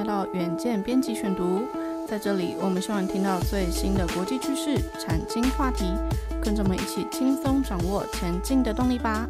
来到远见编辑选读。在这里，我们希望听到最新的国际趋势、产经话题，跟着我们一起轻松掌握前进的动力吧。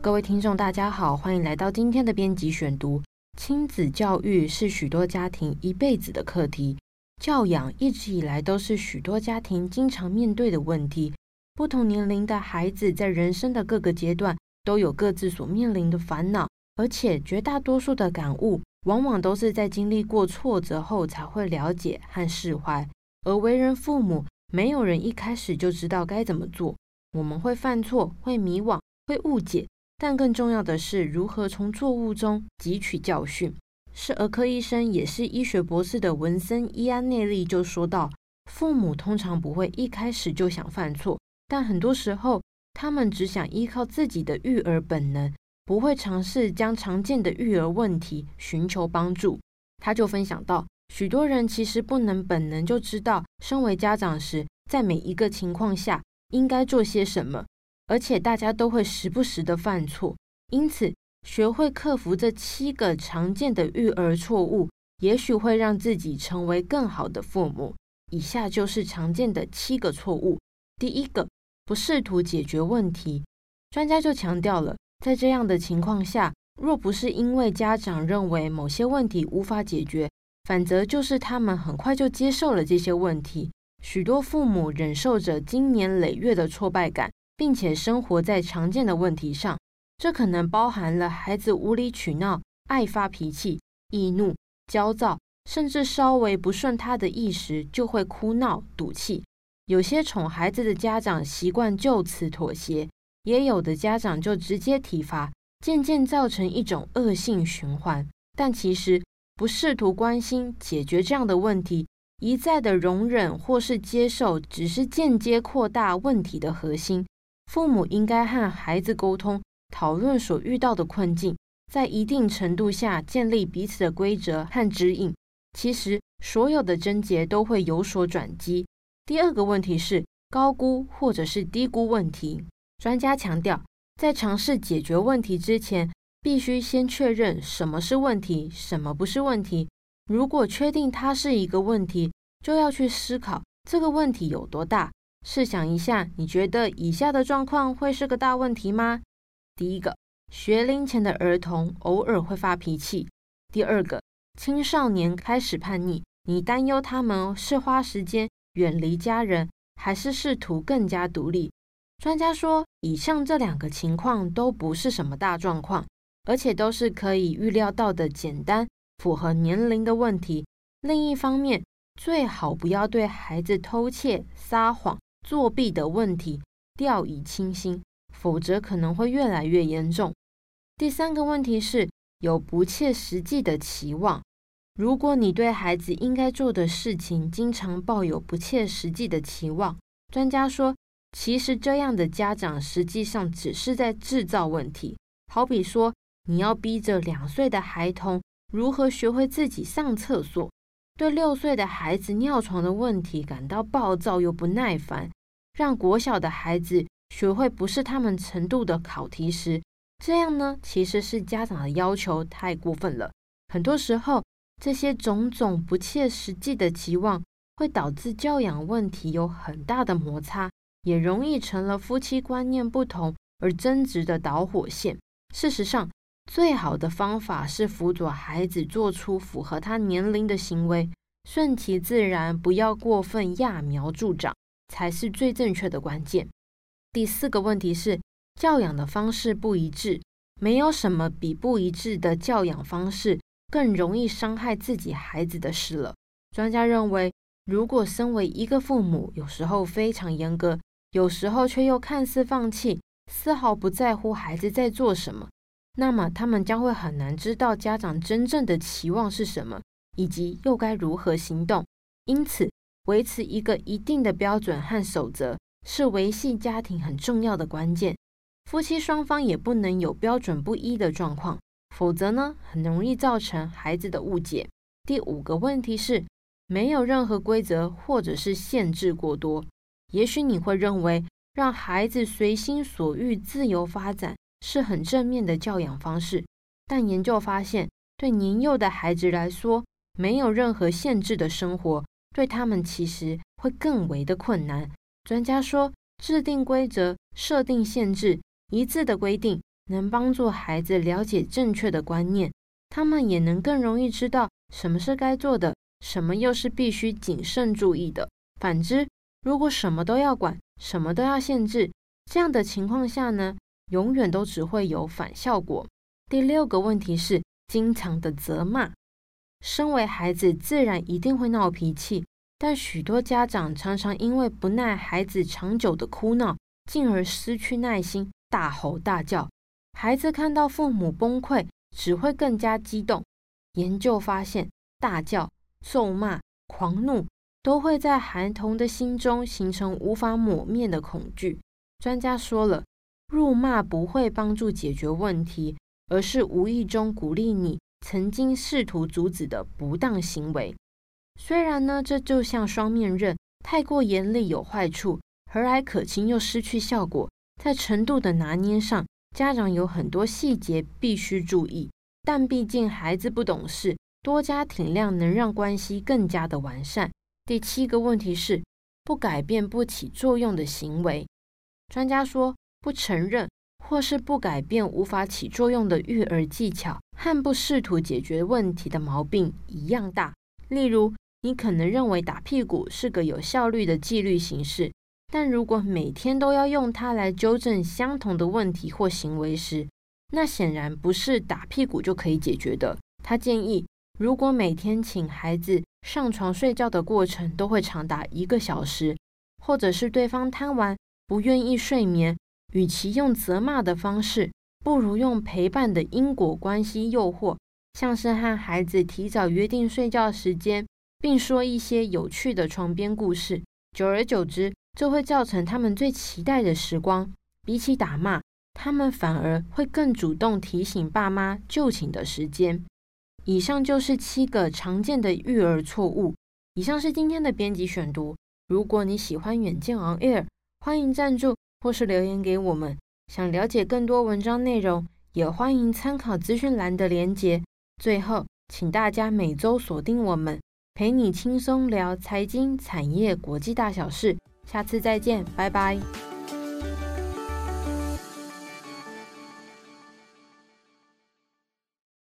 各位听众，大家好，欢迎来到今天的编辑选读。亲子教育是许多家庭一辈子的课题，教养一直以来都是许多家庭经常面对的问题。不同年龄的孩子在人生的各个阶段都有各自所面临的烦恼，而且绝大多数的感悟。往往都是在经历过挫折后才会了解和释怀，而为人父母，没有人一开始就知道该怎么做。我们会犯错，会迷惘，会误解，但更重要的是如何从错误中汲取教训。是儿科医生，也是医学博士的文森伊安内利就说道：“父母通常不会一开始就想犯错，但很多时候，他们只想依靠自己的育儿本能。”不会尝试将常见的育儿问题寻求帮助。他就分享到，许多人其实不能本能就知道，身为家长时，在每一个情况下应该做些什么，而且大家都会时不时的犯错。因此，学会克服这七个常见的育儿错误，也许会让自己成为更好的父母。以下就是常见的七个错误。第一个，不试图解决问题。专家就强调了。在这样的情况下，若不是因为家长认为某些问题无法解决，反则就是他们很快就接受了这些问题。许多父母忍受着经年累月的挫败感，并且生活在常见的问题上。这可能包含了孩子无理取闹、爱发脾气、易怒、焦躁，甚至稍微不顺他的意时就会哭闹、赌气。有些宠孩子的家长习惯就此妥协。也有的家长就直接体罚，渐渐造成一种恶性循环。但其实不试图关心解决这样的问题，一再的容忍或是接受，只是间接扩大问题的核心。父母应该和孩子沟通，讨论所遇到的困境，在一定程度下建立彼此的规则和指引。其实所有的症结都会有所转机。第二个问题是高估或者是低估问题。专家强调，在尝试解决问题之前，必须先确认什么是问题，什么不是问题。如果确定它是一个问题，就要去思考这个问题有多大。试想一下，你觉得以下的状况会是个大问题吗？第一个，学龄前的儿童偶尔会发脾气；第二个，青少年开始叛逆，你担忧他们是花时间远离家人，还是试图更加独立？专家说，以上这两个情况都不是什么大状况，而且都是可以预料到的简单、符合年龄的问题。另一方面，最好不要对孩子偷窃、撒谎、作弊的问题掉以轻心，否则可能会越来越严重。第三个问题是有不切实际的期望。如果你对孩子应该做的事情经常抱有不切实际的期望，专家说，其实这样的家长实际上只是在制造问题。好比说，你要逼着两岁的孩童如何学会自己上厕所，对六岁的孩子尿床的问题感到暴躁又不耐烦，让国小的孩子学会不是他们程度的考题时，这样呢，其实是家长的要求太过分了。很多时候，这些种种不切实际的期望会导致教养问题有很大的摩擦。也容易成了夫妻观念不同而争执的导火线。事实上，最好的方法是辅佐孩子做出符合他年龄的行为，顺其自然，不要过分揠苗助长，才是最正确的关键。第四个问题是，教养的方式不一致。没有什么比不一致的教养方式更容易伤害自己孩子的事了。专家认为，如果身为一个父母，有时候非常严格，有时候却又看似放弃，丝毫不在乎孩子在做什么，那么他们将会很难知道家长真正的期望是什么，以及又该如何行动。因此，维持一个一定的标准和守则，是维系家庭很重要的关键。夫妻双方也不能有标准不一的状况，否则呢，很容易造成孩子的误解。第五个问题是，没有任何规则或者是限制过多。也许你会认为，让孩子随心所欲、自由发展是很正面的教养方式，但研究发现，对年幼的孩子来说，没有任何限制的生活，对他们其实会更为的困难。专家说，制定规则、设定限制、一致的规定，能帮助孩子了解正确的观念，他们也能更容易知道什么是该做的，什么又是必须谨慎注意的。反之，如果什么都要管，什么都要限制，这样的情况下呢，永远都只会有反效果。第六个问题是经常的责骂。身为孩子，自然一定会闹脾气，但许多家长常常因为不耐孩子长久的哭闹，进而失去耐心，大吼大叫。孩子看到父母崩溃，只会更加激动。研究发现，大叫、咒骂、狂怒都会在孩童的心中形成无法抹灭的恐惧。专家说了，辱骂不会帮助解决问题，而是无意中鼓励你。曾经试图阻止的不当行为，虽然呢，这就像双面刃，太过严厉有坏处，和蔼可亲又失去效果。在程度的拿捏上，家长有很多细节必须注意。但毕竟孩子不懂事，多加体谅能让关系更加的完善。第七个问题是，不改变不起作用的行为。专家说，不承认。或是不改变无法起作用的育儿技巧，和不试图解决问题的毛病一样大。例如，你可能认为打屁股是个有效率的纪律形式，但如果每天都要用它来纠正相同的问题或行为时，那显然不是打屁股就可以解决的。他建议，如果每天请孩子上床睡觉的过程都会长达一个小时，或者是对方贪玩不愿意睡眠。与其用责骂的方式，不如用陪伴的因果关系诱惑，像是和孩子提早约定睡觉时间，并说一些有趣的床边故事。久而久之，这会造成他们最期待的时光。比起打骂，他们反而会更主动提醒爸妈就寝的时间。以上就是七个常见的育儿错误。以上是今天的编辑选读。如果你喜欢远见 On Air，欢迎赞助。或是留言给我们，想了解更多文章内容，也欢迎参考资讯栏的连结。最后，请大家每周锁定我们，陪你轻松聊财经、产业、国际大小事。下次再见，拜拜。